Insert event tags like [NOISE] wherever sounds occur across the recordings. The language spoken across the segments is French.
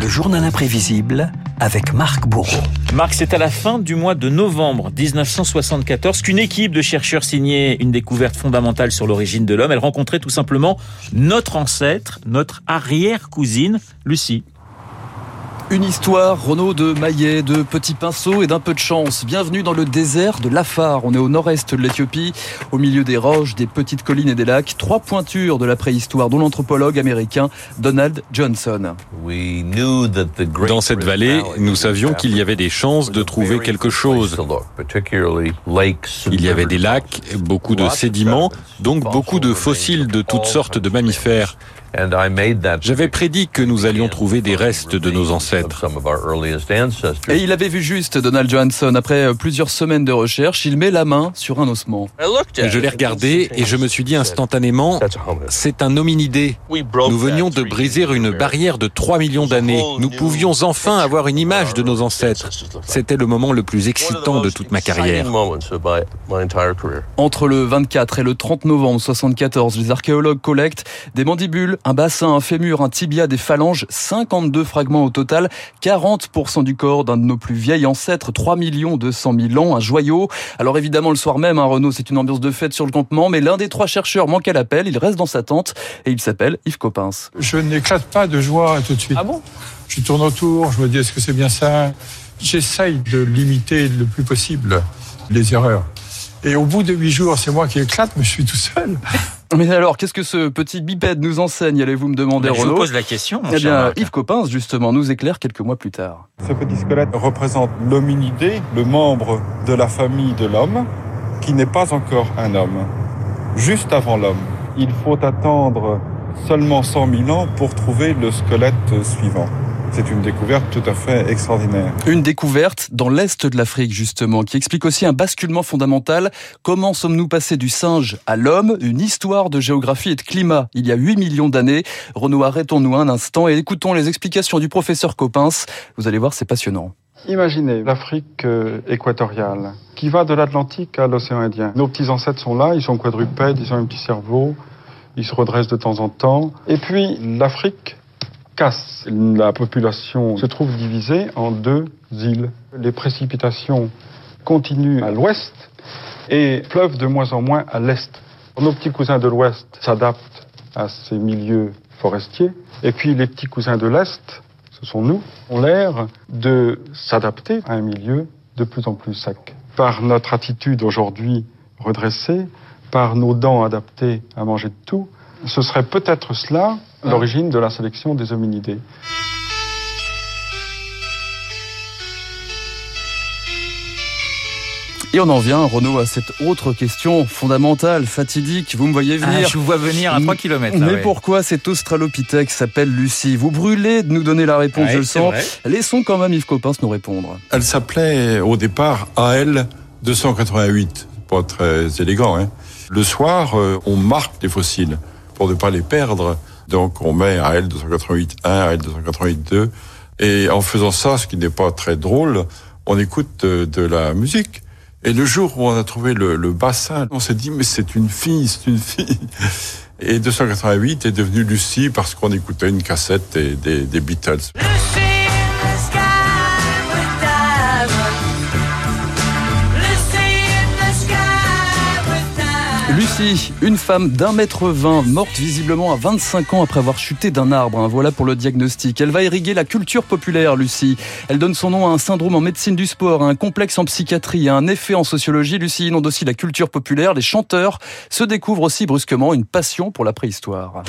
Le journal imprévisible avec Marc Bourreau. Marc, c'est à la fin du mois de novembre 1974 qu'une équipe de chercheurs signait une découverte fondamentale sur l'origine de l'homme. Elle rencontrait tout simplement notre ancêtre, notre arrière-cousine, Lucie. Une histoire, Renaud, de maillet, de petits pinceaux et d'un peu de chance. Bienvenue dans le désert de l'Afar. On est au nord-est de l'Éthiopie, au milieu des roches, des petites collines et des lacs. Trois pointures de la préhistoire dont l'anthropologue américain Donald Johnson. Dans cette vallée, nous savions qu'il y avait des chances de trouver quelque chose. Il y avait des lacs, beaucoup de sédiments, donc beaucoup de fossiles de toutes sortes de mammifères. J'avais prédit que nous allions trouver des restes de nos ancêtres. Et il avait vu juste Donald Johnson. Après plusieurs semaines de recherche, il met la main sur un ossement. Je l'ai regardé et je me suis dit instantanément, c'est un hominidé. Nous venions de briser une barrière de 3 millions d'années. Nous pouvions enfin avoir une image de nos ancêtres. C'était le moment le plus excitant de toute ma carrière. Entre le 24 et le 30 novembre 74, les archéologues collectent des mandibules, un bassin, un fémur, un tibia, des phalanges, 52 fragments au total, 40% du corps d'un de nos plus vieils ancêtres, 3 200 000 ans, un joyau. Alors évidemment, le soir même, hein, Renaud, c'est une ambiance de fête sur le campement, mais l'un des trois chercheurs manque à l'appel, il reste dans sa tente et il s'appelle Yves Coppens. Je n'éclate pas de joie tout de suite. Ah bon? Je tourne autour, je me dis est-ce que c'est bien ça? J'essaye de limiter le plus possible les erreurs. Et au bout de huit jours, c'est moi qui éclate, mais je suis tout seul. Mais alors, qu'est-ce que ce petit bipède nous enseigne, allez-vous me demander, Je Renaud vous pose la question. mon Eh bien, Marc. Yves Coppens, justement, nous éclaire quelques mois plus tard. Ce petit squelette représente l'hominidé, le membre de la famille de l'homme, qui n'est pas encore un homme. Juste avant l'homme. Il faut attendre seulement 100 000 ans pour trouver le squelette suivant. C'est une découverte tout à fait extraordinaire. Une découverte dans l'Est de l'Afrique, justement, qui explique aussi un basculement fondamental. Comment sommes-nous passés du singe à l'homme? Une histoire de géographie et de climat, il y a 8 millions d'années. Renaud, arrêtons-nous un instant et écoutons les explications du professeur Coppens. Vous allez voir, c'est passionnant. Imaginez l'Afrique euh, équatoriale, qui va de l'Atlantique à l'océan Indien. Nos petits ancêtres sont là, ils sont quadrupèdes, ils ont un petit cerveau, ils se redressent de temps en temps. Et puis l'Afrique La population se trouve divisée en deux îles. Les précipitations continuent à l'ouest et pleuvent de moins en moins à l'est. Nos petits cousins de l'ouest s'adaptent à ces milieux forestiers. Et puis les petits cousins de l'est, ce sont nous, ont l'air de s'adapter à un milieu de plus en plus sec. Par notre attitude aujourd'hui redressée, par nos dents adaptées à manger de tout, ce serait peut-être cela l'origine de la sélection des hominidés. Et on en vient, Renaud, à cette autre question fondamentale, fatidique. Vous me voyez Ah, venir. je vous vois venir à 3 km. Mais pourquoi cet australopithèque s'appelle Lucie Vous brûlez de nous donner la réponse, je le sens. Laissons quand même Yves Coppens nous répondre. Elle s'appelait au départ AL 288, pas très élégant. Hein. Le soir, euh, on marque les fossiles pour ne pas les perdre. Donc on met AL 288 1, AL 288 2. Et en faisant ça, ce qui n'est pas très drôle, on écoute euh, de la musique. Et le jour où on a trouvé le, le bassin, on s'est dit, mais c'est une fille, c'est une fille. Et 288 est devenu Lucie parce qu'on écoutait une cassette des, des Beatles. Une femme d'un mètre vingt, morte visiblement à 25 ans après avoir chuté d'un arbre. hein. Voilà pour le diagnostic. Elle va irriguer la culture populaire, Lucie. Elle donne son nom à un syndrome en médecine du sport, à un complexe en psychiatrie, à un effet en sociologie. Lucie inonde aussi la culture populaire. Les chanteurs se découvrent aussi brusquement une passion pour la préhistoire.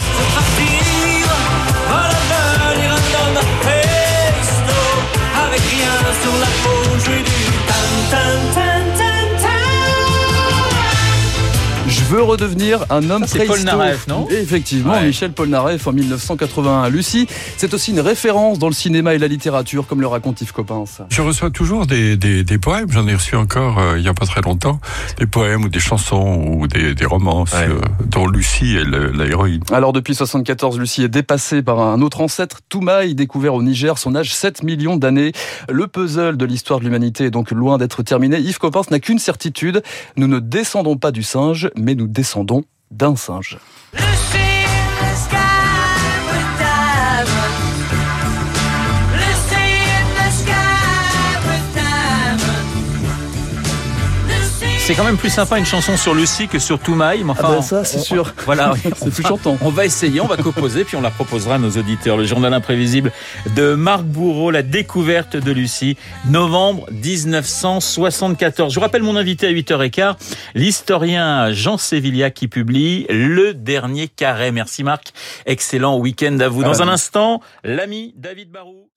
Veux redevenir un homme c'est. Polnareff, non Effectivement, Ouais. Michel Polnareff en 1981. Lucie, c'est aussi une référence dans le cinéma et la littérature, comme le raconte Yves Coppens. Je reçois toujours des, des, des poèmes, j'en ai reçu encore euh, il n'y a pas très longtemps, des poèmes ou des chansons ou des, des romances Ouais. euh, dont Lucie est le- l'héroïne. Alors depuis 74, Lucie est dépassée par un autre ancêtre, Toumaï, découvert au Niger, son âge 7 millions d'années. Le puzzle de l'histoire de l'humanité est donc loin d'être terminé. Yves Coppens n'a qu'une certitude, nous ne descendons pas du singe, mais nous descendons d'un singe. C'est quand même plus sympa une chanson sur Lucie que sur Toumaï. Mais enfin, ah ben ça, c'est sûr. [LAUGHS] Voilà, [LAUGHS] c'est plus chantant. On va essayer, on va composer, puis on la proposera à nos auditeurs. Le journal imprévisible de Marc Bourreau, la découverte de Lucie, novembre 1974. Je vous rappelle mon invité à 8h15, l'historien Jean Sévillia qui publie Le Dernier Carré. Merci Marc. Excellent week-end à vous. Dans un instant, l'ami David Barou.